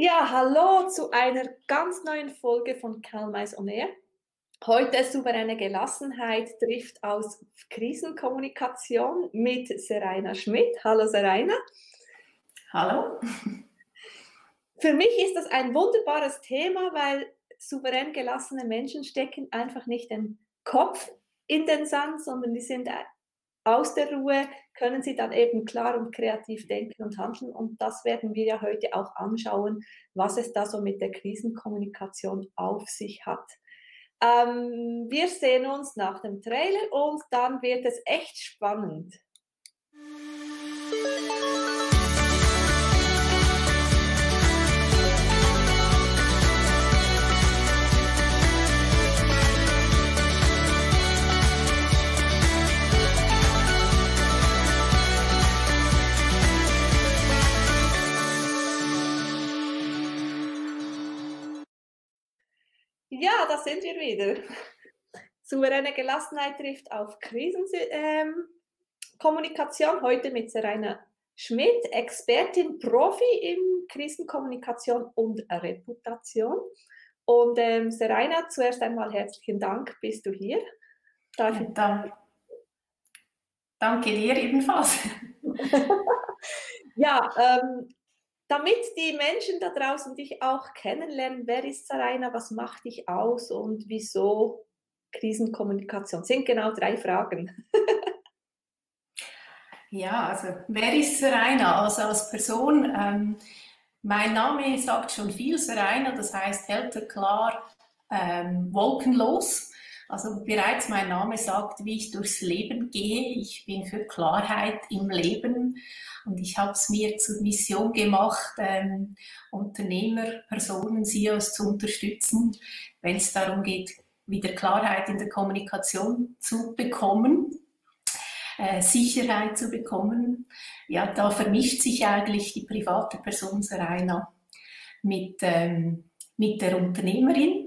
Ja, hallo zu einer ganz neuen Folge von Kalmais On Air. Heute souveräne Gelassenheit trifft aus Krisenkommunikation mit Seraina Schmidt. Hallo Seraina. Hallo. Für mich ist das ein wunderbares Thema, weil souverän gelassene Menschen stecken einfach nicht den Kopf in den Sand, sondern die sind aus der Ruhe können sie dann eben klar und kreativ denken und handeln. Und das werden wir ja heute auch anschauen, was es da so mit der Krisenkommunikation auf sich hat. Ähm, wir sehen uns nach dem Trailer und dann wird es echt spannend. Ja, da sind wir wieder. Souveräne Gelassenheit trifft auf Krisenkommunikation. Ähm, Heute mit Serena Schmidt, Expertin, Profi in Krisenkommunikation und Reputation. Und ähm, Serena, zuerst einmal herzlichen Dank, bist du hier. Darf ja, danke. danke dir ebenfalls. ja, ähm, damit die Menschen da draußen dich auch kennenlernen, wer ist Sarayna, was macht dich aus und wieso Krisenkommunikation? Sind genau drei Fragen. ja, also wer ist Sarayna? Also als Person, ähm, mein Name sagt schon viel, Sarayna, das heißt hälter, klar, ähm, wolkenlos. Also bereits mein Name sagt, wie ich durchs Leben gehe. Ich bin für Klarheit im Leben und ich habe es mir zur Mission gemacht, ähm, Unternehmer, Personen, CEOs zu unterstützen, wenn es darum geht, wieder Klarheit in der Kommunikation zu bekommen, äh, Sicherheit zu bekommen. Ja, da vermischt sich eigentlich die private Person Serena mit, ähm, mit der Unternehmerin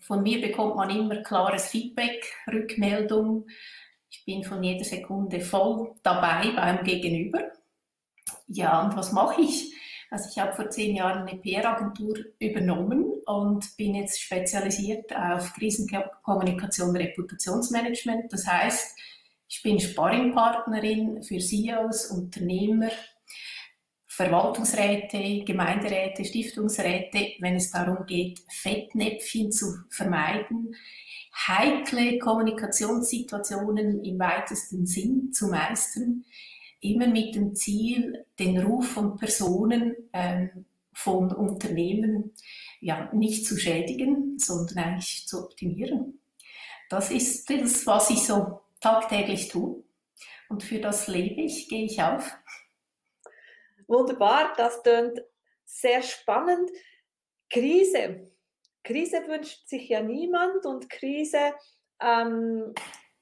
von mir bekommt man immer klares Feedback, Rückmeldung. Ich bin von jeder Sekunde voll dabei beim Gegenüber. Ja, und was mache ich? Also ich habe vor zehn Jahren eine PR-Agentur übernommen und bin jetzt spezialisiert auf Krisenkommunikation, und Reputationsmanagement. Das heißt, ich bin Sparringpartnerin für CEOs, Unternehmer, Verwaltungsräte, Gemeinderäte, Stiftungsräte, wenn es darum geht, Fettnäpfchen zu vermeiden, heikle Kommunikationssituationen im weitesten Sinn zu meistern, immer mit dem Ziel, den Ruf von Personen, ähm, von Unternehmen ja, nicht zu schädigen, sondern eigentlich zu optimieren. Das ist das, was ich so tagtäglich tue. Und für das lebe ich, gehe ich auf. Wunderbar, das klingt sehr spannend. Krise. Krise wünscht sich ja niemand und Krise, ähm,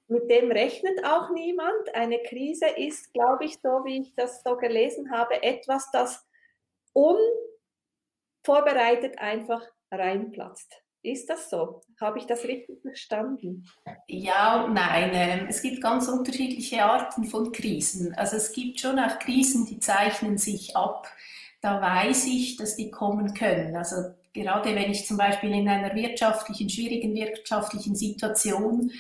mit dem rechnet auch niemand. Eine Krise ist, glaube ich, so wie ich das so gelesen habe, etwas, das unvorbereitet einfach reinplatzt. Ist das so? Habe ich das richtig verstanden? Ja und nein. Ähm, es gibt ganz unterschiedliche Arten von Krisen. Also es gibt schon auch Krisen, die zeichnen sich ab. Da weiß ich, dass die kommen können. Also gerade wenn ich zum Beispiel in einer wirtschaftlichen, schwierigen wirtschaftlichen Situation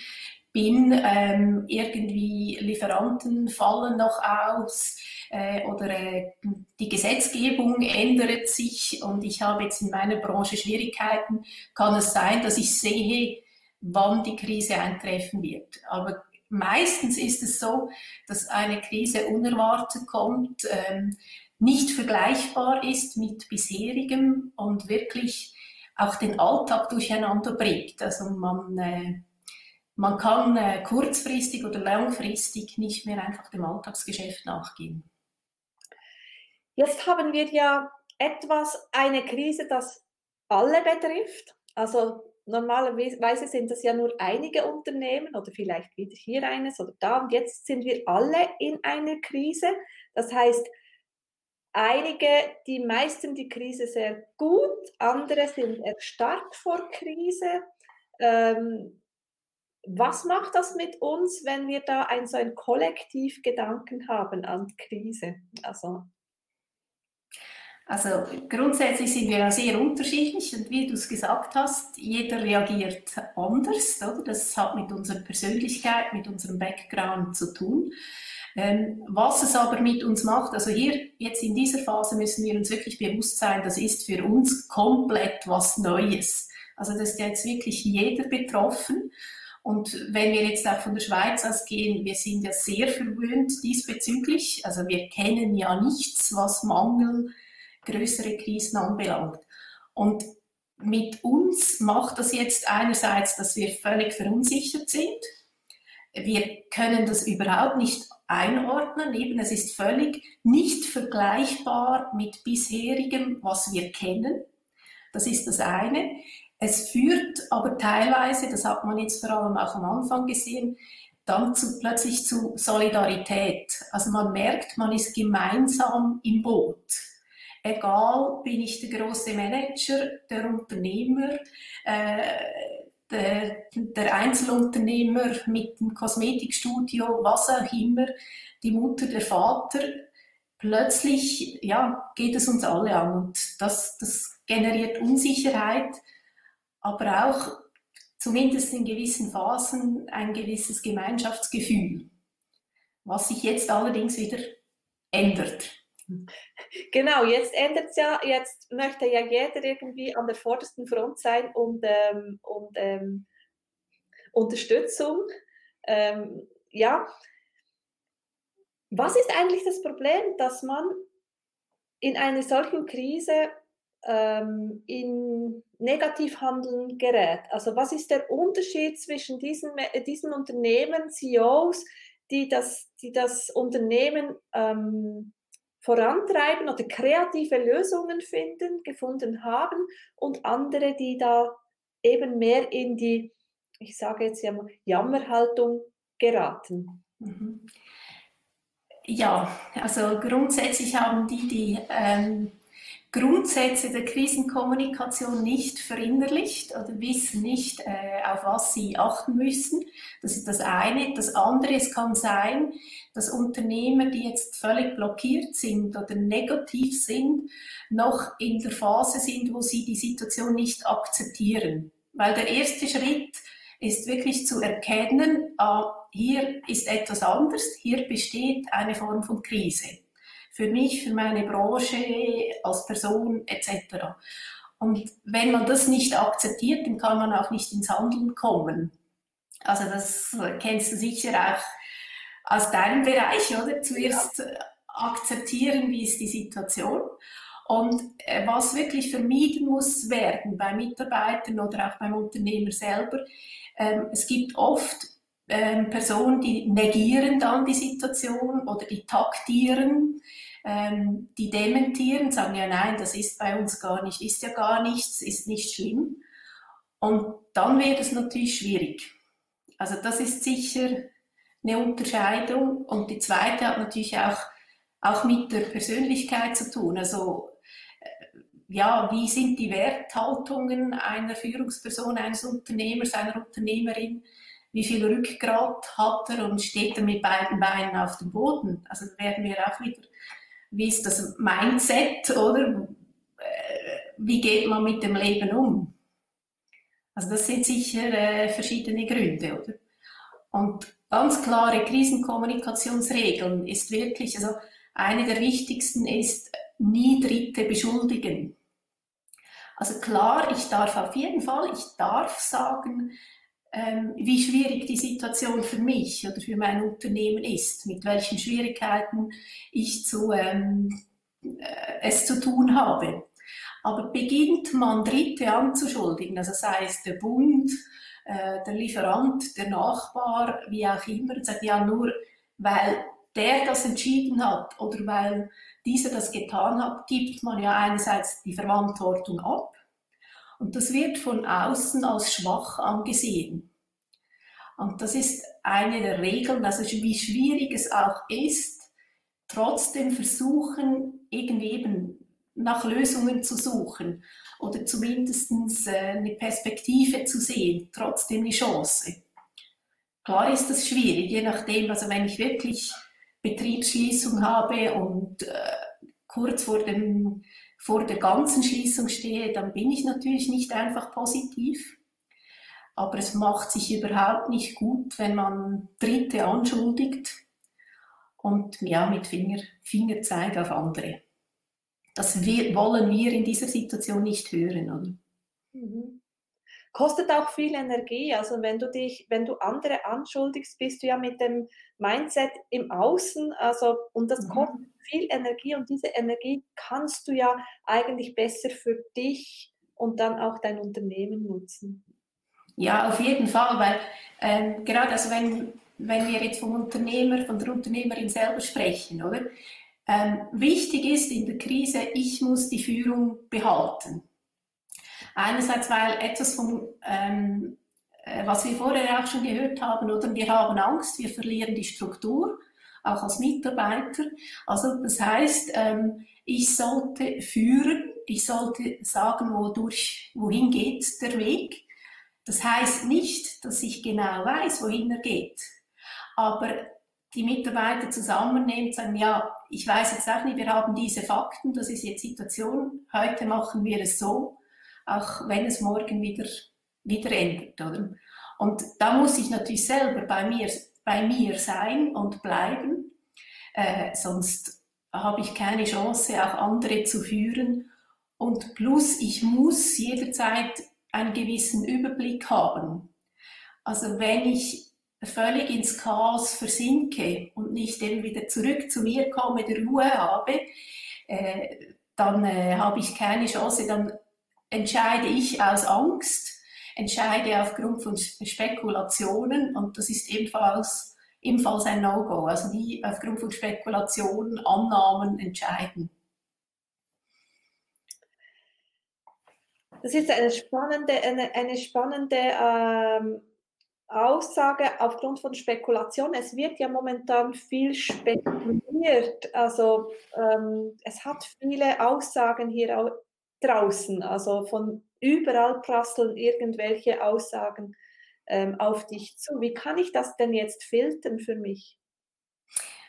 bin, ähm, irgendwie Lieferanten fallen noch aus äh, oder äh, die Gesetzgebung ändert sich und ich habe jetzt in meiner Branche Schwierigkeiten, kann es sein, dass ich sehe, wann die Krise eintreffen wird. Aber meistens ist es so, dass eine Krise unerwartet kommt, ähm, nicht vergleichbar ist mit bisherigem und wirklich auch den Alltag durcheinander bringt. Also man äh, man kann äh, kurzfristig oder langfristig nicht mehr einfach dem Alltagsgeschäft nachgehen. Jetzt haben wir ja etwas, eine Krise, das alle betrifft. Also normalerweise sind das ja nur einige Unternehmen oder vielleicht wieder hier eines oder da. Und jetzt sind wir alle in einer Krise. Das heißt, einige, die meisten die Krise sehr gut, andere sind erstarrt vor Krise. Ähm, was macht das mit uns, wenn wir da ein, so ein Kollektivgedanken haben an Krise? Also Also grundsätzlich sind wir ja sehr unterschiedlich und wie du es gesagt hast, jeder reagiert anders. Oder? Das hat mit unserer Persönlichkeit, mit unserem Background zu tun. Ähm, was es aber mit uns macht, also hier jetzt in dieser Phase müssen wir uns wirklich bewusst sein, das ist für uns komplett was Neues. Also das ist jetzt wirklich jeder betroffen. Und wenn wir jetzt auch von der Schweiz ausgehen, wir sind ja sehr verwöhnt diesbezüglich. Also wir kennen ja nichts, was Mangel, größere Krisen anbelangt. Und mit uns macht das jetzt einerseits, dass wir völlig verunsichert sind. Wir können das überhaupt nicht einordnen. Eben, es ist völlig nicht vergleichbar mit bisherigem, was wir kennen. Das ist das eine. Es führt aber teilweise, das hat man jetzt vor allem auch am Anfang gesehen, dann zu, plötzlich zu Solidarität. Also man merkt, man ist gemeinsam im Boot. Egal, bin ich der große Manager, der Unternehmer, äh, der, der, Einzelunternehmer mit dem Kosmetikstudio, was auch immer, die Mutter, der Vater. Plötzlich ja, geht es uns alle an und das, das generiert Unsicherheit aber auch zumindest in gewissen Phasen ein gewisses Gemeinschaftsgefühl, was sich jetzt allerdings wieder ändert. Genau, jetzt ändert es ja, jetzt möchte ja jeder irgendwie an der vordersten Front sein und, ähm, und ähm, Unterstützung. Ähm, ja, was ist eigentlich das Problem, dass man in einer solchen Krise ähm, in Negativhandeln gerät. Also was ist der Unterschied zwischen diesen, diesen Unternehmen, CEOs, die das, die das Unternehmen ähm, vorantreiben oder kreative Lösungen finden, gefunden haben und andere, die da eben mehr in die, ich sage jetzt ja mal, Jammerhaltung geraten. Mhm. Ja, also grundsätzlich haben die, die ähm, Grundsätze der Krisenkommunikation nicht verinnerlicht oder wissen nicht, äh, auf was sie achten müssen. Das ist das eine. Das andere, es kann sein, dass Unternehmer, die jetzt völlig blockiert sind oder negativ sind, noch in der Phase sind, wo sie die Situation nicht akzeptieren. Weil der erste Schritt ist wirklich zu erkennen, ah, hier ist etwas anders, hier besteht eine Form von Krise für mich, für meine Branche, als Person etc. Und wenn man das nicht akzeptiert, dann kann man auch nicht ins Handeln kommen. Also das kennst du sicher auch aus deinem Bereich, oder? Zuerst ja. akzeptieren, wie ist die Situation. Und äh, was wirklich vermieden muss werden bei Mitarbeitern oder auch beim Unternehmer selber, ähm, es gibt oft ähm, Personen, die negieren dann die Situation oder die taktieren, ähm, die dementieren, sagen ja nein, das ist bei uns gar nicht, ist ja gar nichts, ist nicht schlimm. Und dann wird es natürlich schwierig. Also das ist sicher eine Unterscheidung. Und die zweite hat natürlich auch, auch mit der Persönlichkeit zu tun. Also äh, ja, wie sind die Werthaltungen einer Führungsperson, eines Unternehmers, einer Unternehmerin? Wie viel Rückgrat hat er und steht er mit beiden Beinen auf dem Boden? Also werden wir auch wieder wie ist das Mindset, oder? Äh, wie geht man mit dem Leben um? Also das sind sicher äh, verschiedene Gründe, oder? Und ganz klare Krisenkommunikationsregeln ist wirklich, also eine der wichtigsten ist, nie Dritte beschuldigen. Also klar, ich darf auf jeden Fall, ich darf sagen, wie schwierig die Situation für mich oder für mein Unternehmen ist, mit welchen Schwierigkeiten ich zu, ähm, äh, es zu tun habe. Aber beginnt man Dritte anzuschuldigen, also sei es der Bund, äh, der Lieferant, der Nachbar, wie auch immer, und sagt ja nur, weil der das entschieden hat oder weil dieser das getan hat, gibt man ja einerseits die Verantwortung ab und das wird von außen als schwach angesehen. Und das ist eine der Regeln, also wie schwierig es auch ist, trotzdem versuchen, irgendwie eben nach Lösungen zu suchen oder zumindest äh, eine Perspektive zu sehen, trotzdem eine Chance. Klar ist das schwierig, je nachdem, also wenn ich wirklich Betriebsschließung habe und äh, kurz vor dem vor der ganzen Schließung stehe, dann bin ich natürlich nicht einfach positiv. Aber es macht sich überhaupt nicht gut, wenn man Dritte anschuldigt und ja, mit Finger, Fingerzeig auf andere. Das wir, wollen wir in dieser Situation nicht hören. Oder? Mhm. Kostet auch viel Energie. Also wenn du dich, wenn du andere anschuldigst, bist du ja mit dem Mindset im Außen. Also und das mhm. kostet viel Energie und diese Energie kannst du ja eigentlich besser für dich und dann auch dein Unternehmen nutzen. Ja, auf jeden Fall, weil ähm, gerade also wenn, wenn wir jetzt vom Unternehmer, von der Unternehmerin selber sprechen, oder? Ähm, wichtig ist in der Krise, ich muss die Führung behalten. Einerseits, weil etwas von, ähm, äh, was wir vorher auch schon gehört haben, oder wir haben Angst, wir verlieren die Struktur, auch als Mitarbeiter. Also das heißt, ähm, ich sollte führen, ich sollte sagen, wodurch, wohin geht der Weg. Das heißt nicht, dass ich genau weiß, wohin er geht. Aber die Mitarbeiter zusammennehmen, sagen, ja, ich weiß jetzt auch nicht, wir haben diese Fakten, das ist jetzt Situation, heute machen wir es so, auch wenn es morgen wieder, wieder ändert. Oder? Und da muss ich natürlich selber bei mir, bei mir sein und bleiben, äh, sonst habe ich keine Chance, auch andere zu führen. Und plus, ich muss jederzeit einen gewissen Überblick haben. Also wenn ich völlig ins Chaos versinke und nicht eben wieder zurück zu mir komme, der Ruhe habe, äh, dann äh, habe ich keine Chance, dann entscheide ich aus Angst, entscheide aufgrund von Spekulationen und das ist ebenfalls, ebenfalls ein No-Go. Also nie aufgrund von Spekulationen, Annahmen entscheiden. Das ist eine spannende, eine, eine spannende ähm, Aussage aufgrund von Spekulation. Es wird ja momentan viel spekuliert. Also ähm, es hat viele Aussagen hier draußen. Also von überall prasseln irgendwelche Aussagen ähm, auf dich zu. Wie kann ich das denn jetzt filtern für mich?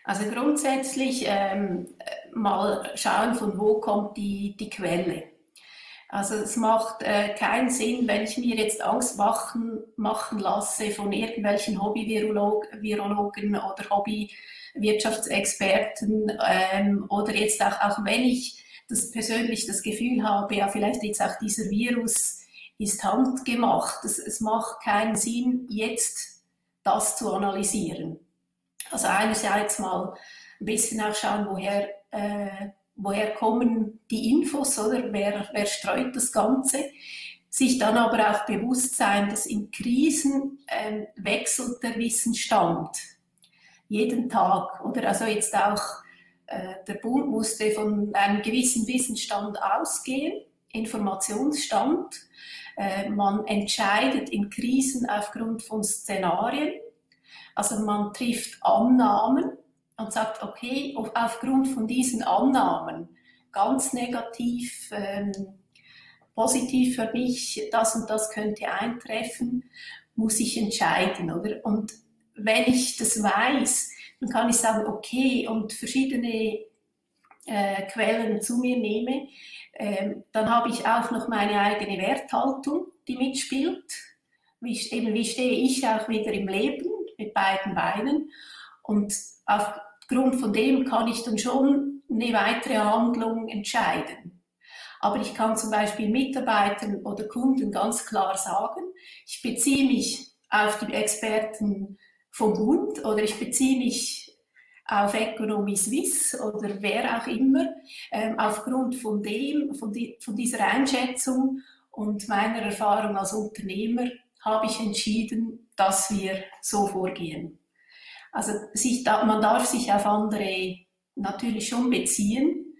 Also grundsätzlich ähm, mal schauen, von wo kommt die, die Quelle. Also es macht äh, keinen Sinn, wenn ich mir jetzt Angst machen, machen lasse von irgendwelchen Hobby-Virologen oder Hobby-Wirtschaftsexperten ähm, oder jetzt auch, auch wenn ich das persönlich das Gefühl habe, ja vielleicht jetzt auch dieser Virus ist handgemacht. Es, es macht keinen Sinn, jetzt das zu analysieren. Also einerseits mal ein bisschen auch schauen, woher äh, woher kommen die Infos oder wer, wer streut das Ganze. Sich dann aber auch bewusst sein, dass in Krisen ähm, wechselt der Wissensstand jeden Tag. Oder also jetzt auch äh, der Bund musste von einem gewissen Wissensstand ausgehen, Informationsstand. Äh, man entscheidet in Krisen aufgrund von Szenarien. Also man trifft Annahmen und sagt, okay, aufgrund von diesen Annahmen, ganz negativ, ähm, positiv für mich, das und das könnte eintreffen, muss ich entscheiden, oder? Und wenn ich das weiß, dann kann ich sagen, okay, und verschiedene äh, Quellen zu mir nehme, äh, dann habe ich auch noch meine eigene Werthaltung, die mitspielt. Wie, eben, wie stehe ich auch wieder im Leben mit beiden Beinen? Und aufgrund von dem kann ich dann schon eine weitere Handlung entscheiden. Aber ich kann zum Beispiel Mitarbeitern oder Kunden ganz klar sagen, ich beziehe mich auf die Experten vom Bund oder ich beziehe mich auf Economy Suisse oder wer auch immer, ähm, aufgrund von dem, von, die, von dieser Einschätzung und meiner Erfahrung als Unternehmer habe ich entschieden, dass wir so vorgehen. Also sich, man darf sich auf andere natürlich schon beziehen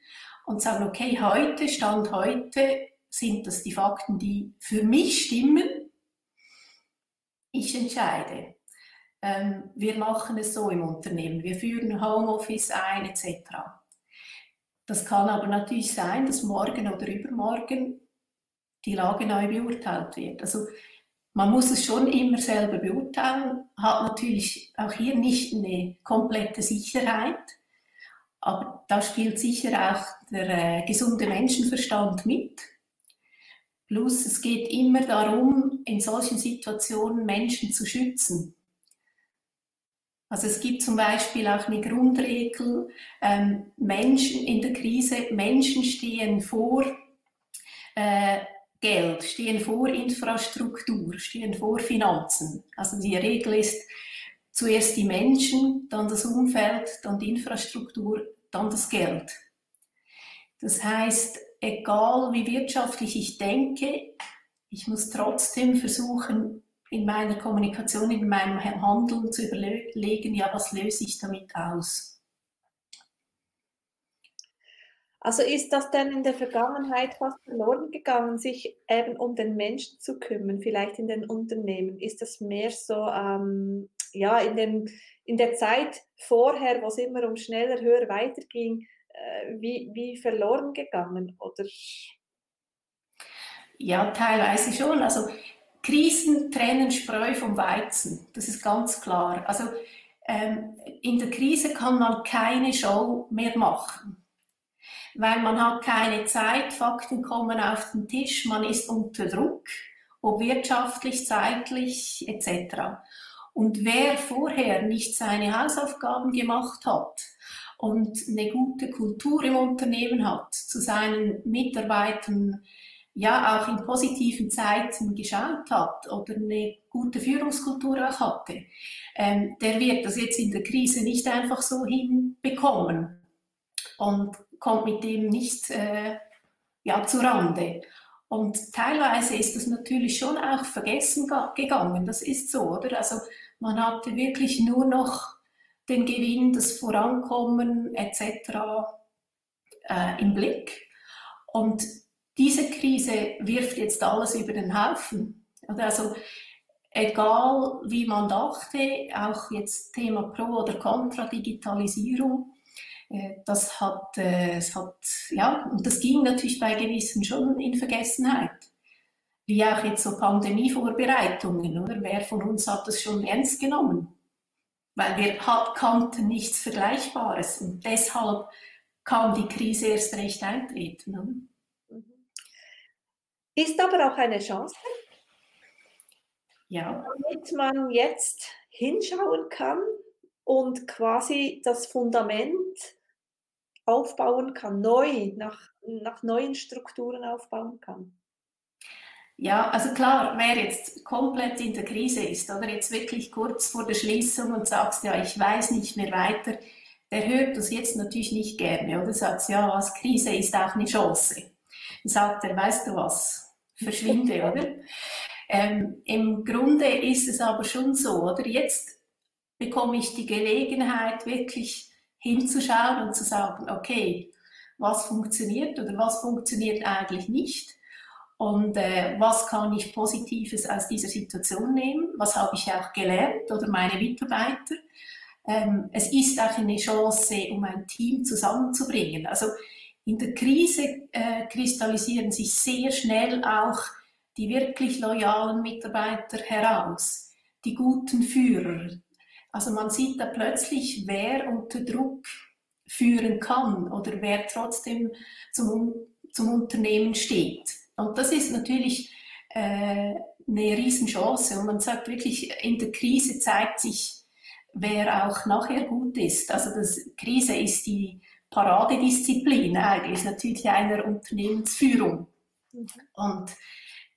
und sagen, okay, heute, Stand heute, sind das die Fakten, die für mich stimmen. Ich entscheide. Ähm, wir machen es so im Unternehmen. Wir führen Homeoffice ein etc. Das kann aber natürlich sein, dass morgen oder übermorgen die Lage neu beurteilt wird. Also man muss es schon immer selber beurteilen, hat natürlich auch hier nicht eine komplette Sicherheit, Aber da spielt sicher auch der äh, gesunde Menschenverstand mit. Plus es geht immer darum, in solchen Situationen Menschen zu schützen. Also es gibt zum Beispiel auch eine Grundregel, ähm, Menschen in der Krise, Menschen stehen vor äh, Geld, stehen vor Infrastruktur, stehen vor Finanzen. Also die Regel ist zuerst die Menschen, dann das Umfeld, dann die Infrastruktur, dann das Geld. Das heißt, egal wie wirtschaftlich ich denke, ich muss trotzdem versuchen, in meiner Kommunikation, in meinem Handeln zu überlegen, ja, was löse ich damit aus? Also ist das denn in der Vergangenheit fast verloren gegangen, sich eben um den Menschen zu kümmern, vielleicht in den Unternehmen? Ist das mehr so, ähm, ja, in, dem, in der Zeit vorher, wo es immer um schneller, höher weiterging, äh, wie, wie verloren gegangen? Oder? Ja, teilweise schon. Also Krisen trennen Spreu vom Weizen, das ist ganz klar. Also ähm, in der Krise kann man keine Show mehr machen weil man hat keine Zeit, Fakten kommen auf den Tisch, man ist unter Druck, ob wirtschaftlich, zeitlich etc. Und wer vorher nicht seine Hausaufgaben gemacht hat und eine gute Kultur im Unternehmen hat, zu seinen Mitarbeitern ja auch in positiven Zeiten geschaut hat oder eine gute Führungskultur auch hatte, ähm, der wird das jetzt in der Krise nicht einfach so hinbekommen. Und kommt mit dem nicht äh, ja, zu Rande. Und teilweise ist das natürlich schon auch vergessen gegangen. Das ist so, oder? Also man hatte wirklich nur noch den Gewinn, das Vorankommen etc. Äh, im Blick. Und diese Krise wirft jetzt alles über den Haufen. Also egal wie man dachte, auch jetzt Thema Pro oder Contra Digitalisierung, äh, das hat, äh, es hat, ja, und das ging natürlich bei gewissen schon in Vergessenheit. Wie auch jetzt so Pandemievorbereitungen, oder? Wer von uns hat das schon ernst genommen? Weil wir kannten nichts Vergleichbares und deshalb kam die Krise erst recht eintreten. Oder? Ist aber auch eine Chance, ja. damit man jetzt hinschauen kann und quasi das Fundament aufbauen kann, neu, nach, nach neuen Strukturen aufbauen kann. Ja, also klar, wer jetzt komplett in der Krise ist oder jetzt wirklich kurz vor der Schließung und sagst, ja, ich weiß nicht mehr weiter, der hört das jetzt natürlich nicht gerne oder sagt, ja, was Krise ist auch eine Chance. Dann sagt er, weißt du was, verschwinde, oder? Ähm, Im Grunde ist es aber schon so, oder? Jetzt bekomme ich die Gelegenheit, wirklich hinzuschauen und zu sagen, okay, was funktioniert oder was funktioniert eigentlich nicht und äh, was kann ich Positives aus dieser Situation nehmen, was habe ich auch gelernt oder meine Mitarbeiter. Ähm, es ist auch eine Chance, um ein Team zusammenzubringen. Also in der Krise äh, kristallisieren sich sehr schnell auch die wirklich loyalen Mitarbeiter heraus, die guten Führer, also man sieht da plötzlich, wer unter Druck führen kann oder wer trotzdem zum, zum Unternehmen steht. Und das ist natürlich äh, eine Riesenchance. Und man sagt wirklich, in der Krise zeigt sich, wer auch nachher gut ist. Also das Krise ist die Paradedisziplin eigentlich, natürlich einer Unternehmensführung. Mhm. Und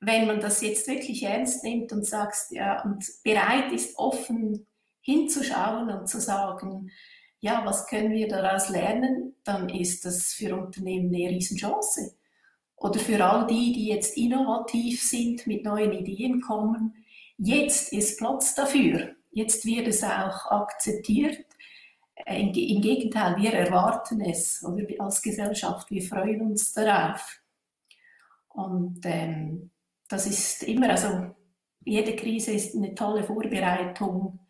wenn man das jetzt wirklich ernst nimmt und sagt, ja, und bereit ist, offen hinzuschauen und zu sagen, ja, was können wir daraus lernen, dann ist das für Unternehmen eine Riesenchance. Oder für all die, die jetzt innovativ sind, mit neuen Ideen kommen, jetzt ist Platz dafür. Jetzt wird es auch akzeptiert. Im, Gegenteil, wir erwarten es oder als Gesellschaft, wir freuen uns darauf. Und ähm, das ist immer, also jede Krise ist eine tolle Vorbereitung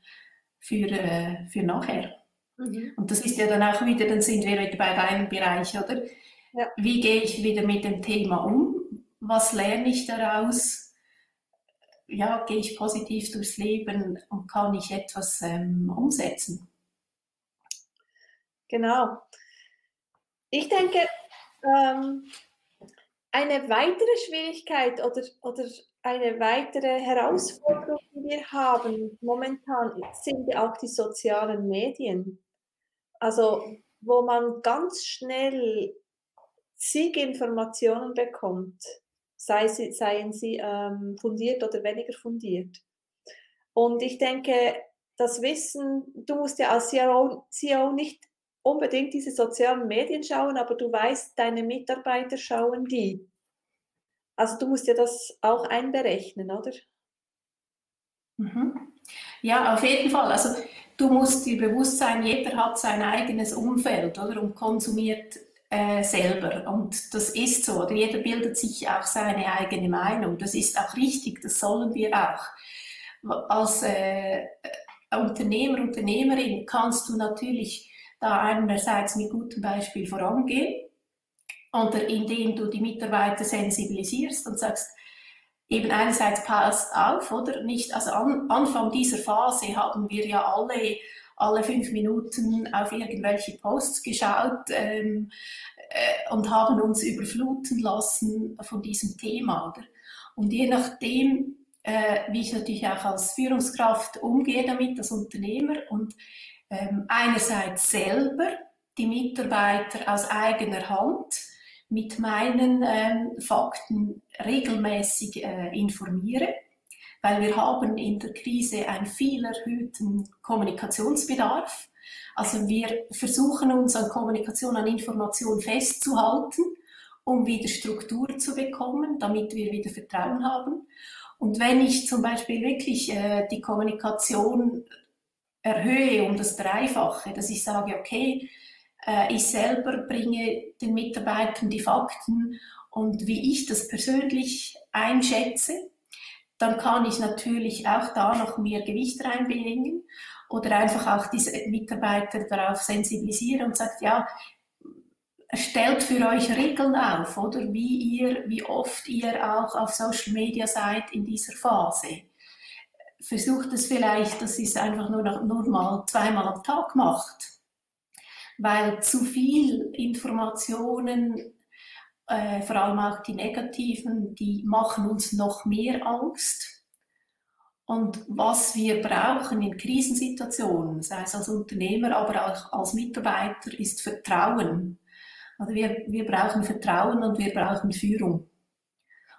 für, äh, für nachher. Mhm. Und das ist ja dann auch wieder, dann sind wir wieder bei deinem Bereich, oder? Ja. Wie gehe ich wieder mit dem Thema um? Was lerne ich daraus? Ja, gehe ich positiv durchs Leben und kann ich etwas ähm, umsetzen? Genau. ich denke, ähm, eine weitere Schwierigkeit oder, oder eine weitere Herausforderung, die wir haben momentan, sind ja auch die sozialen Medien. Also, wo man ganz schnell zig Informationen bekommt, sei sie, seien sie ähm, fundiert oder weniger fundiert. Und ich denke, das Wissen, du musst ja als CEO, CEO nicht unbedingt diese sozialen Medien schauen, aber du weißt, deine Mitarbeiter schauen die. Also du musst ja das auch einberechnen, oder? Mhm. Ja, auf jeden Fall. Also du musst dir bewusst sein, jeder hat sein eigenes Umfeld oder und konsumiert äh, selber. Und das ist so. Oder jeder bildet sich auch seine eigene Meinung. Das ist auch richtig, das sollen wir auch. Als äh, Unternehmer, Unternehmerin kannst du natürlich da einerseits mit gutem Beispiel vorangehen oder indem du die Mitarbeiter sensibilisierst und sagst, eben einerseits passt auf, oder nicht, also an Anfang dieser Phase haben wir ja alle alle fünf Minuten auf irgendwelche Posts geschaut ähm, äh, und haben uns überfluten lassen von diesem Thema. Oder? Und je nachdem, äh, wie ich natürlich auch als Führungskraft umgehe damit, als Unternehmer und einerseits selber die Mitarbeiter aus eigener Hand mit meinen ähm, Fakten regelmäßig äh, informiere, weil wir haben in der Krise einen viel erhöhten Kommunikationsbedarf. Also wir versuchen uns an Kommunikation, an Information festzuhalten, um wieder Struktur zu bekommen, damit wir wieder Vertrauen haben. Und wenn ich zum Beispiel wirklich äh, die Kommunikation erhöhe um das Dreifache, dass ich sage, okay, äh, ich selber bringe den Mitarbeitern die Fakten und wie ich das persönlich einschätze, dann kann ich natürlich auch da noch mehr Gewicht reinbringen oder einfach auch diese Mitarbeiter darauf sensibilisieren und sagt, ja, stellt für euch Regeln auf, oder wie ihr, wie oft ihr auch auf Social Media seid in dieser Phase. Versucht es vielleicht, dass ihr es einfach nur, noch, nur mal zweimal am Tag macht weil zu viel Informationen, äh, vor allem auch die negativen, die machen uns noch mehr Angst. Und was wir brauchen in Krisensituationen, sei es als Unternehmer, aber auch als Mitarbeiter, ist Vertrauen. Also wir, wir brauchen Vertrauen und wir brauchen Führung.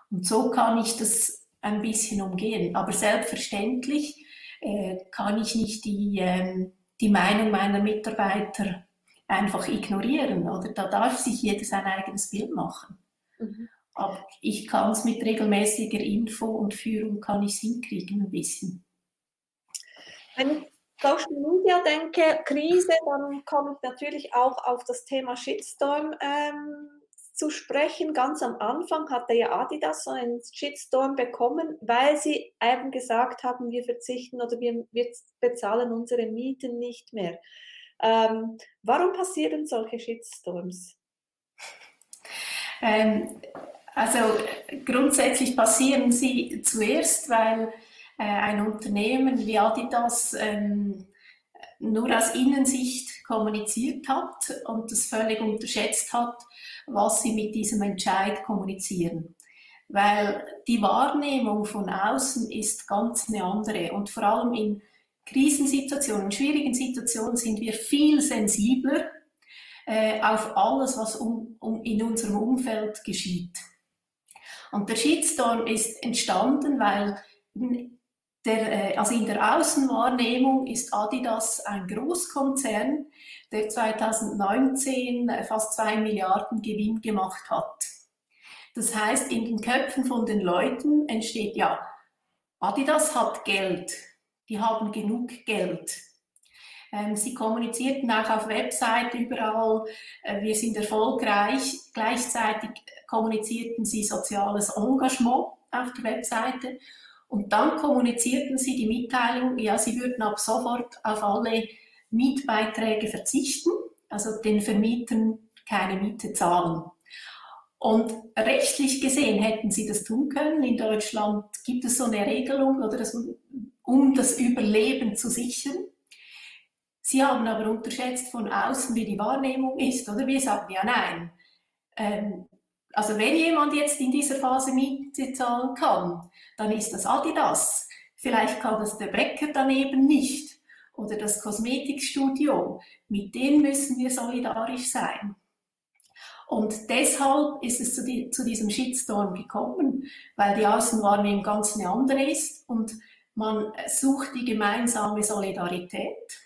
Und so kann ich das ein bisschen umgehen. Aber selbstverständlich äh, kann ich nicht die, äh, die Meinung meiner Mitarbeiter einfach ignorieren, oder? Da darf sich jeder sein eigenes Bild machen. Mhm. Aber ich kann es mit regelmäßiger Info und Führung kann ich hinkriegen ein bisschen. Wenn ich Social Media denke, Krise, dann komme ich natürlich auch auf das Thema Shitstorm ähm, zu sprechen. Ganz am Anfang hatte ja Adidas so einen Shitstorm bekommen, weil sie eben gesagt haben, wir verzichten oder wir, wir bezahlen unsere Mieten nicht mehr. Ähm, warum passieren solche Shitstorms? Ähm, also grundsätzlich passieren sie zuerst, weil äh, ein Unternehmen wie Adidas ähm, nur aus Innensicht kommuniziert hat und das völlig unterschätzt hat, was sie mit diesem Entscheid kommunizieren. Weil die Wahrnehmung von außen ist ganz eine andere und vor allem in Krisensituationen, schwierigen Situationen sind wir viel sensibler äh, auf alles, was um, um in unserem Umfeld geschieht. Und der Shitstorm ist entstanden, weil der, äh, also in der Außenwahrnehmung ist Adidas ein Großkonzern, der 2019 äh, fast zwei Milliarden Gewinn gemacht hat. Das heißt, in den Köpfen von den Leuten entsteht ja, Adidas hat Geld, die haben genug Geld. Ähm, sie kommunizierten auch auf Website überall, äh, wir sind erfolgreich. Gleichzeitig kommunizierten sie soziales Engagement auf der Webseite. Und dann kommunizierten sie die Mitteilung, ja, sie würden ab sofort auf alle Mietbeiträge verzichten, also den Vermietern keine Miete zahlen. Und rechtlich gesehen hätten sie das tun können. In Deutschland gibt es so eine Regelung, oder das um das Überleben zu sichern. Sie haben aber unterschätzt von außen, wie die Wahrnehmung ist, oder? Wir sagen ja nein. Ähm, also wenn jemand jetzt in dieser Phase Miete zahlen kann, dann ist das Adidas. Vielleicht kann das der Bäcker daneben nicht oder das Kosmetikstudio. Mit denen müssen wir solidarisch sein. Und deshalb ist es zu, die, zu diesem Shitstorm gekommen, weil die Außenwahrnehmung ganz eine andere ist und man sucht die gemeinsame Solidarität.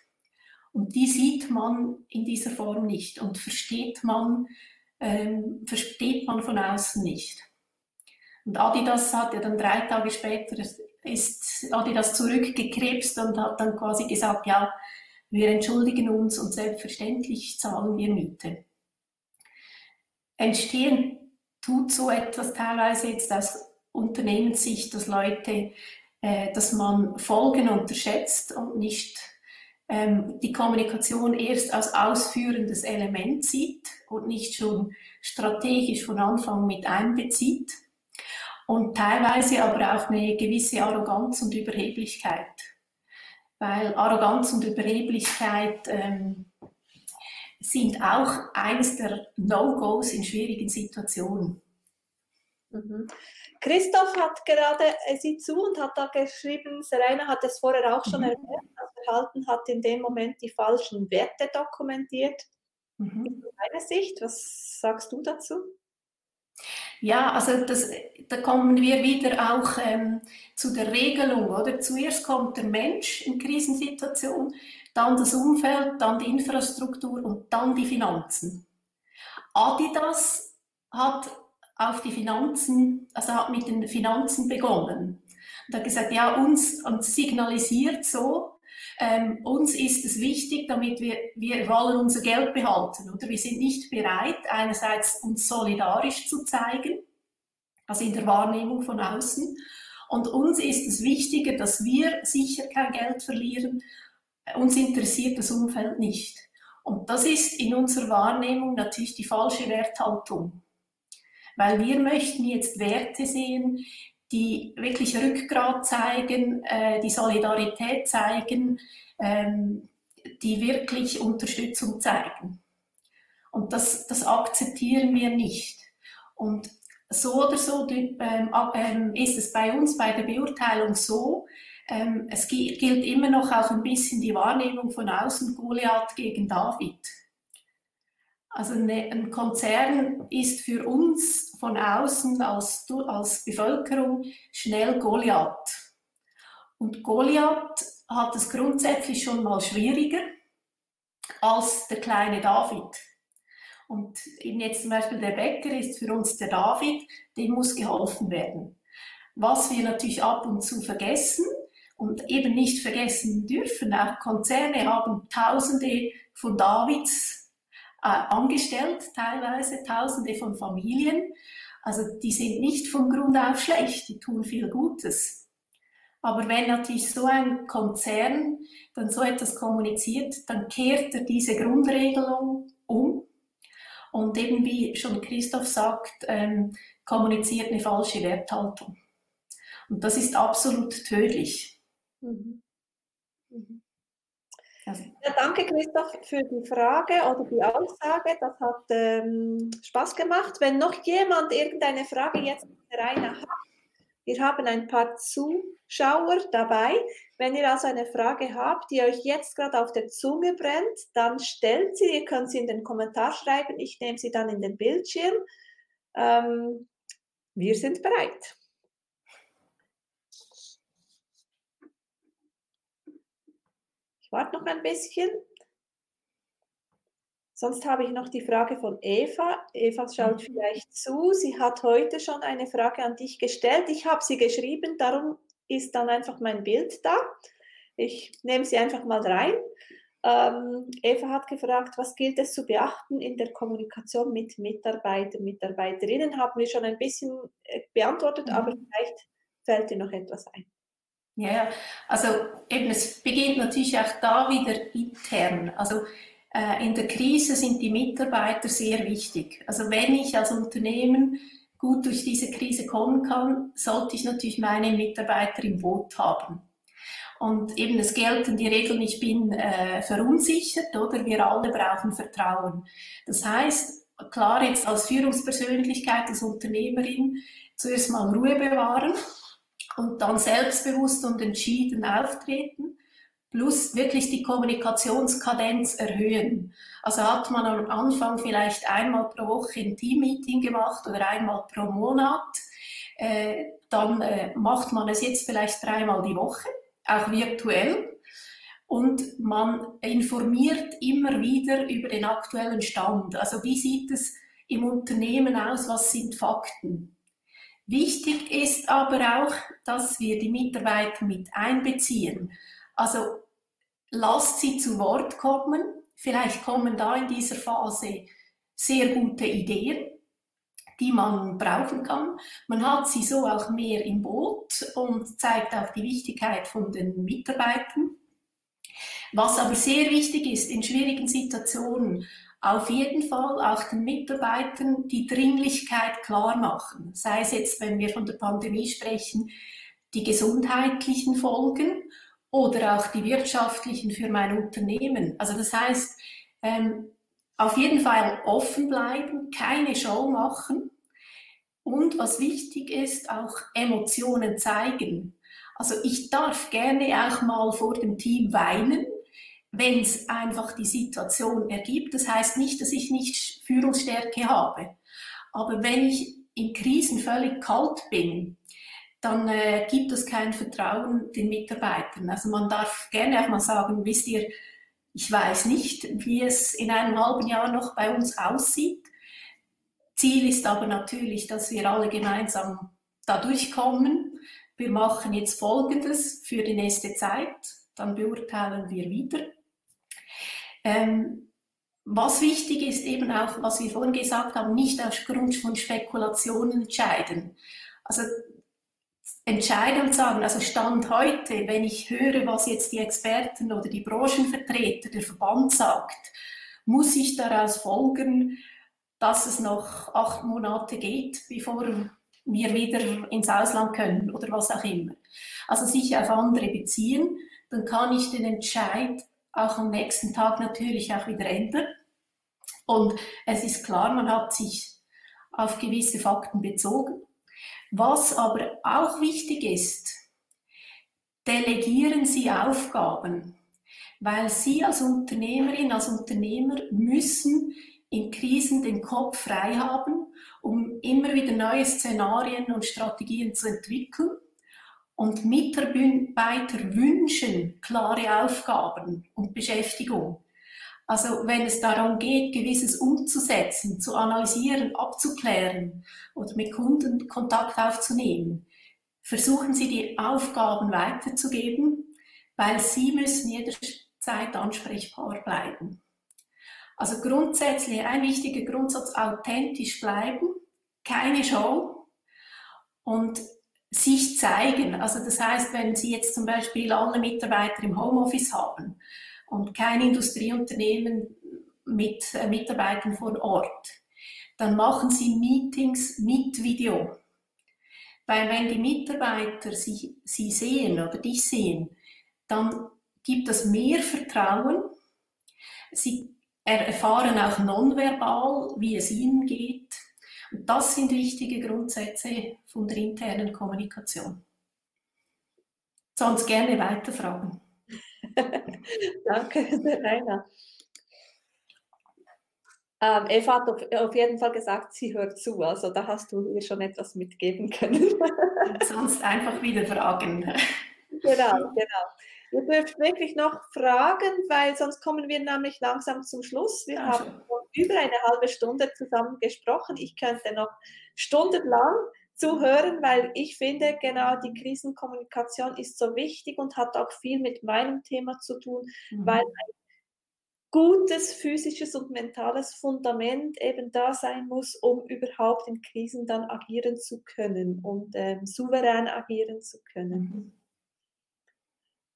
Und die sieht man in dieser Form nicht und versteht man, ähm, versteht man von außen nicht. Und Adidas hat ja dann drei Tage später, ist Adidas zurückgekrebst und hat dann quasi gesagt, ja, wir entschuldigen uns und selbstverständlich zahlen wir Miete entstehen tut so etwas teilweise jetzt aus Unternehmenssicht, dass Leute, äh, dass man Folgen unterschätzt und nicht ähm, die Kommunikation erst als ausführendes Element sieht und nicht schon strategisch von Anfang mit einbezieht. Und teilweise aber auch eine gewisse Arroganz und Überheblichkeit. Weil Arroganz und Überheblichkeit ähm, sind auch eines der No-Gos in schwierigen Situationen. Mhm. Christoph hat gerade, er sieht zu und hat da geschrieben, Serena hat es vorher auch schon mhm. erwähnt, das Verhalten hat in dem Moment die falschen Werte dokumentiert. Mhm. Deiner Sicht, was sagst du dazu? Ja, also das, da kommen wir wieder auch ähm, zu der Regelung, oder? Zuerst kommt der Mensch in Krisensituation, dann das Umfeld, dann die Infrastruktur und dann die Finanzen. Adidas hat auf die Finanzen, also hat mit den Finanzen begonnen. Und hat gesagt, ja, uns, und signalisiert so, ähm, uns ist es wichtig, damit wir, wir wollen unser Geld behalten. Oder wir sind nicht bereit, einerseits uns solidarisch zu zeigen, also in der Wahrnehmung von außen. Und uns ist es wichtiger, dass wir sicher kein Geld verlieren uns interessiert das Umfeld nicht. Und das ist in unserer Wahrnehmung natürlich die falsche Werthaltung. Weil wir möchten jetzt Werte sehen, die wirklich Rückgrat zeigen, äh, die Solidarität zeigen, ähm, die wirklich Unterstützung zeigen. Und das, das akzeptieren wir nicht. Und so oder so ähm, ist es bei uns bei der Beurteilung so, ähm, es gilt immer noch auch ein bisschen die Wahrnehmung von außen Goliath gegen David. Also eine, ein Konzern ist für uns von außen als, als Bevölkerung schnell Goliath. Und Goliath hat es grundsätzlich schon mal schwieriger als der kleine David. Und eben jetzt zum Beispiel der Bäcker ist für uns der David, dem muss geholfen werden. Was wir natürlich ab und zu vergessen, und eben nicht vergessen dürfen, auch Konzerne haben Tausende von Davids äh, angestellt, teilweise Tausende von Familien. Also die sind nicht von Grund auf schlecht, die tun viel Gutes. Aber wenn natürlich so ein Konzern dann so etwas kommuniziert, dann kehrt er diese Grundregelung um und eben wie schon Christoph sagt, ähm, kommuniziert eine falsche Werthaltung. Und das ist absolut tödlich. Mhm. Ja, danke Christoph für die Frage oder die Aussage. Das hat ähm, Spaß gemacht. Wenn noch jemand irgendeine Frage jetzt Rainer hat, wir haben ein paar Zuschauer dabei. Wenn ihr also eine Frage habt, die euch jetzt gerade auf der Zunge brennt, dann stellt sie. Ihr könnt sie in den Kommentar schreiben. Ich nehme sie dann in den Bildschirm. Ähm, wir sind bereit. Warte noch ein bisschen. Sonst habe ich noch die Frage von Eva. Eva schaut mhm. vielleicht zu. Sie hat heute schon eine Frage an dich gestellt. Ich habe sie geschrieben, darum ist dann einfach mein Bild da. Ich nehme sie einfach mal rein. Ähm, Eva hat gefragt, was gilt es zu beachten in der Kommunikation mit Mitarbeitern, Mitarbeiterinnen? Haben wir schon ein bisschen äh, beantwortet, mhm. aber vielleicht fällt dir noch etwas ein. Ja, also eben, es beginnt natürlich auch da wieder intern. Also äh, in der Krise sind die Mitarbeiter sehr wichtig. Also wenn ich als Unternehmen gut durch diese Krise kommen kann, sollte ich natürlich meine Mitarbeiter im Boot haben. Und eben es gelten die Regeln, ich bin äh, verunsichert oder wir alle brauchen Vertrauen. Das heißt, klar jetzt als Führungspersönlichkeit, als Unternehmerin zuerst mal Ruhe bewahren und dann selbstbewusst und entschieden auftreten, plus wirklich die Kommunikationskadenz erhöhen. Also hat man am Anfang vielleicht einmal pro Woche ein Teammeeting gemacht oder einmal pro Monat, äh, dann äh, macht man es jetzt vielleicht dreimal die Woche, auch virtuell. Und man informiert immer wieder über den aktuellen Stand. Also wie sieht es im Unternehmen aus? Was sind Fakten? Wichtig ist aber auch, dass wir die Mitarbeiter mit einbeziehen. Also lasst sie zu Wort kommen. Vielleicht kommen da in dieser Phase sehr gute Ideen, die man brauchen kann. Man hat sie so auch mehr im Boot und zeigt auch die Wichtigkeit von den Mitarbeitern. Was aber sehr wichtig ist in schwierigen Situationen, auf jeden Fall auch den Mitarbeitern die Dringlichkeit klar machen. Sei es jetzt, wenn wir von der Pandemie sprechen, die gesundheitlichen Folgen oder auch die wirtschaftlichen für mein Unternehmen. Also das heißt, ähm, auf jeden Fall offen bleiben, keine Show machen und was wichtig ist, auch Emotionen zeigen. Also ich darf gerne auch mal vor dem Team weinen, wenn es einfach die Situation ergibt. Das heißt nicht, dass ich nicht Führungsstärke habe. Aber wenn ich in Krisen völlig kalt bin, dann äh, gibt es kein Vertrauen den Mitarbeitern. Also man darf gerne auch mal sagen, wisst ihr, ich weiß nicht, wie es in einem halben Jahr noch bei uns aussieht. Ziel ist aber natürlich, dass wir alle gemeinsam da durchkommen. Wir machen jetzt Folgendes für die nächste Zeit, dann beurteilen wir wieder. Ähm, was wichtig ist, eben auch, was wir vorhin gesagt haben, nicht aufgrund von Spekulationen entscheiden. Also entscheiden und sagen, also Stand heute, wenn ich höre, was jetzt die Experten oder die Branchenvertreter, der Verband sagt, muss ich daraus folgen, dass es noch acht Monate geht, bevor wir wieder ins Ausland können oder was auch immer. Also sich auf andere beziehen, dann kann ich den Entscheid auch am nächsten Tag natürlich auch wieder ändern. Und es ist klar, man hat sich auf gewisse Fakten bezogen. Was aber auch wichtig ist, delegieren Sie Aufgaben, weil Sie als Unternehmerin, als Unternehmer müssen in Krisen den Kopf frei haben, um immer wieder neue Szenarien und Strategien zu entwickeln und Mitarbeiter wünschen klare Aufgaben und Beschäftigung. Also wenn es darum geht, gewisses umzusetzen, zu analysieren, abzuklären oder mit Kunden Kontakt aufzunehmen, versuchen Sie die Aufgaben weiterzugeben, weil Sie müssen jederzeit ansprechbar bleiben. Also grundsätzlich ein wichtiger Grundsatz, authentisch bleiben, keine Show und sich zeigen. Also das heißt, wenn Sie jetzt zum Beispiel alle Mitarbeiter im Homeoffice haben und kein Industrieunternehmen mit äh, Mitarbeitern vor Ort, dann machen Sie Meetings mit Video. Weil wenn die Mitarbeiter Sie, Sie sehen oder dich sehen, dann gibt es mehr Vertrauen. Sie erfahren auch nonverbal, wie es ihnen geht das sind wichtige Grundsätze von der internen Kommunikation. Sonst gerne weiterfragen. Danke, Rainer. Ähm, Eva hat auf, auf, jeden Fall gesagt, sie hört zu. Also da hast du ihr schon etwas mitgeben können. sonst einfach wieder fragen. Genau, genau. Ihr dürft wirklich noch fragen, weil sonst kommen wir nämlich langsam zum Schluss. Wir also. haben über eine halbe Stunde zusammen gesprochen. Ich könnte noch stundenlang zuhören, weil ich finde, genau die Krisenkommunikation ist so wichtig und hat auch viel mit meinem Thema zu tun, mhm. weil ein gutes physisches und mentales Fundament eben da sein muss, um überhaupt in Krisen dann agieren zu können und ähm, souverän agieren zu können.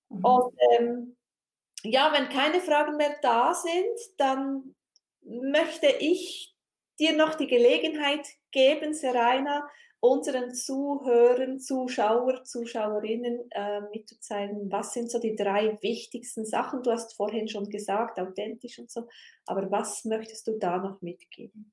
Mhm. Und ähm, ja, wenn keine Fragen mehr da sind, dann möchte ich dir noch die Gelegenheit geben, Serena, unseren Zuhörern, Zuschauer, Zuschauerinnen äh, mitzuteilen, was sind so die drei wichtigsten Sachen? Du hast vorhin schon gesagt, authentisch und so, aber was möchtest du da noch mitgeben?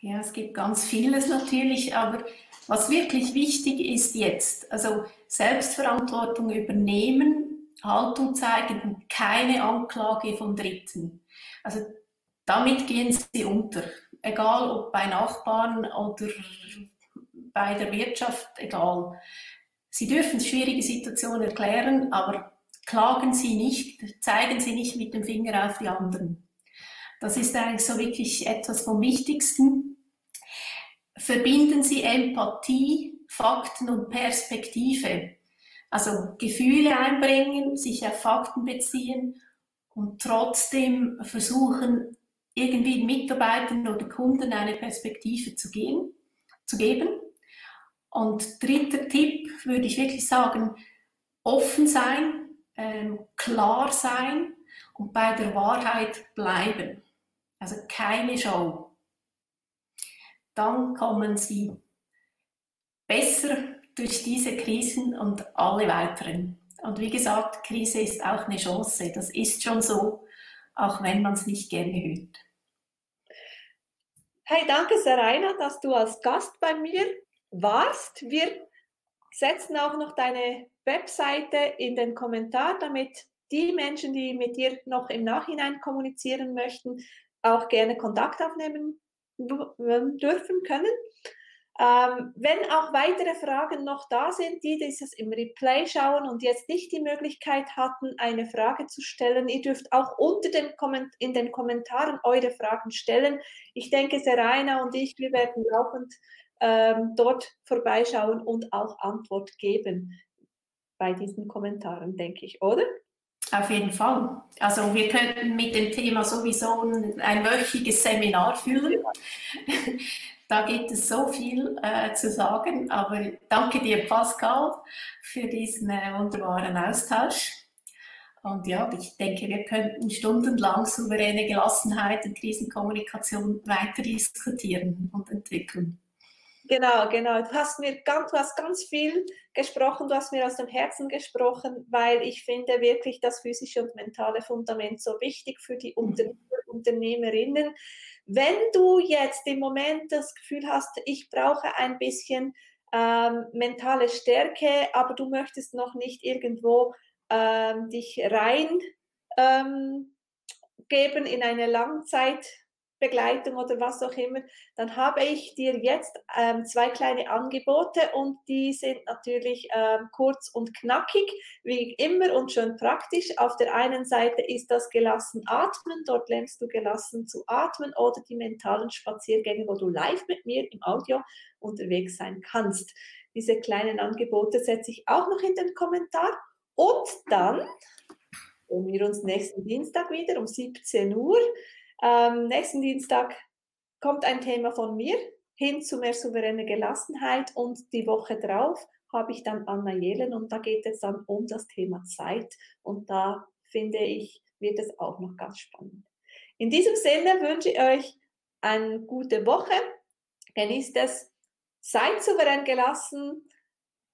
Ja, es gibt ganz vieles natürlich, aber was wirklich wichtig ist jetzt, also Selbstverantwortung übernehmen, Haltung zeigen und keine Anklage von Dritten. Also damit gehen sie unter, egal ob bei Nachbarn oder bei der Wirtschaft, egal. Sie dürfen schwierige Situationen erklären, aber klagen Sie nicht, zeigen Sie nicht mit dem Finger auf die anderen. Das ist eigentlich so wirklich etwas vom Wichtigsten. Verbinden Sie Empathie, Fakten und Perspektive. Also Gefühle einbringen, sich auf Fakten beziehen und trotzdem versuchen, irgendwie Mitarbeitern oder Kunden eine Perspektive zu, gehen, zu geben. Und dritter Tipp würde ich wirklich sagen, offen sein, ähm, klar sein und bei der Wahrheit bleiben. Also keine Show. Dann kommen Sie besser durch diese Krisen und alle weiteren. Und wie gesagt, Krise ist auch eine Chance. Das ist schon so, auch wenn man es nicht gerne hört. Hey, danke Serena, dass du als Gast bei mir warst. Wir setzen auch noch deine Webseite in den Kommentar, damit die Menschen, die mit dir noch im Nachhinein kommunizieren möchten, auch gerne Kontakt aufnehmen dürfen können. Ähm, wenn auch weitere Fragen noch da sind, die dieses im Replay schauen und jetzt nicht die Möglichkeit hatten, eine Frage zu stellen, ihr dürft auch unter den Komment in den Kommentaren eure Fragen stellen. Ich denke, Serena und ich, wir werden laufend ähm, dort vorbeischauen und auch Antwort geben bei diesen Kommentaren, denke ich, oder? Auf jeden Fall. Also wir könnten mit dem Thema sowieso ein, ein wöchiges Seminar führen. Da gibt es so viel äh, zu sagen, aber danke dir, Pascal, für diesen äh, wunderbaren Austausch. Und ja, ich denke, wir könnten stundenlang souveräne Gelassenheit und Krisenkommunikation weiter diskutieren und entwickeln. Genau, genau. Du hast mir ganz, du hast ganz viel gesprochen, du hast mir aus dem Herzen gesprochen, weil ich finde wirklich das physische und mentale Fundament so wichtig für die Unternehmer, Unternehmerinnen. Wenn du jetzt im Moment das Gefühl hast, ich brauche ein bisschen ähm, mentale Stärke, aber du möchtest noch nicht irgendwo ähm, dich rein ähm, geben in eine Langzeit Begleitung oder was auch immer, dann habe ich dir jetzt ähm, zwei kleine Angebote und die sind natürlich ähm, kurz und knackig, wie immer und schön praktisch. Auf der einen Seite ist das gelassen atmen, dort lernst du gelassen zu atmen oder die mentalen Spaziergänge, wo du live mit mir im Audio unterwegs sein kannst. Diese kleinen Angebote setze ich auch noch in den Kommentar. Und dann sehen wir uns nächsten Dienstag wieder um 17 Uhr. Ähm, nächsten Dienstag kommt ein Thema von mir hin zu mehr souveräne Gelassenheit und die Woche drauf habe ich dann Anna Jelen und da geht es dann um das Thema Zeit und da finde ich, wird es auch noch ganz spannend. In diesem Sinne wünsche ich euch eine gute Woche, genießt es, seid souverän gelassen,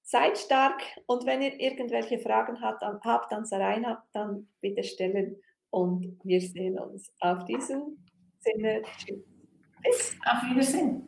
seid stark und wenn ihr irgendwelche Fragen habt, habt an Sarina, dann bitte stellen und wir sehen uns auf diesem Sinne. Tschüss. Auf Wiedersehen.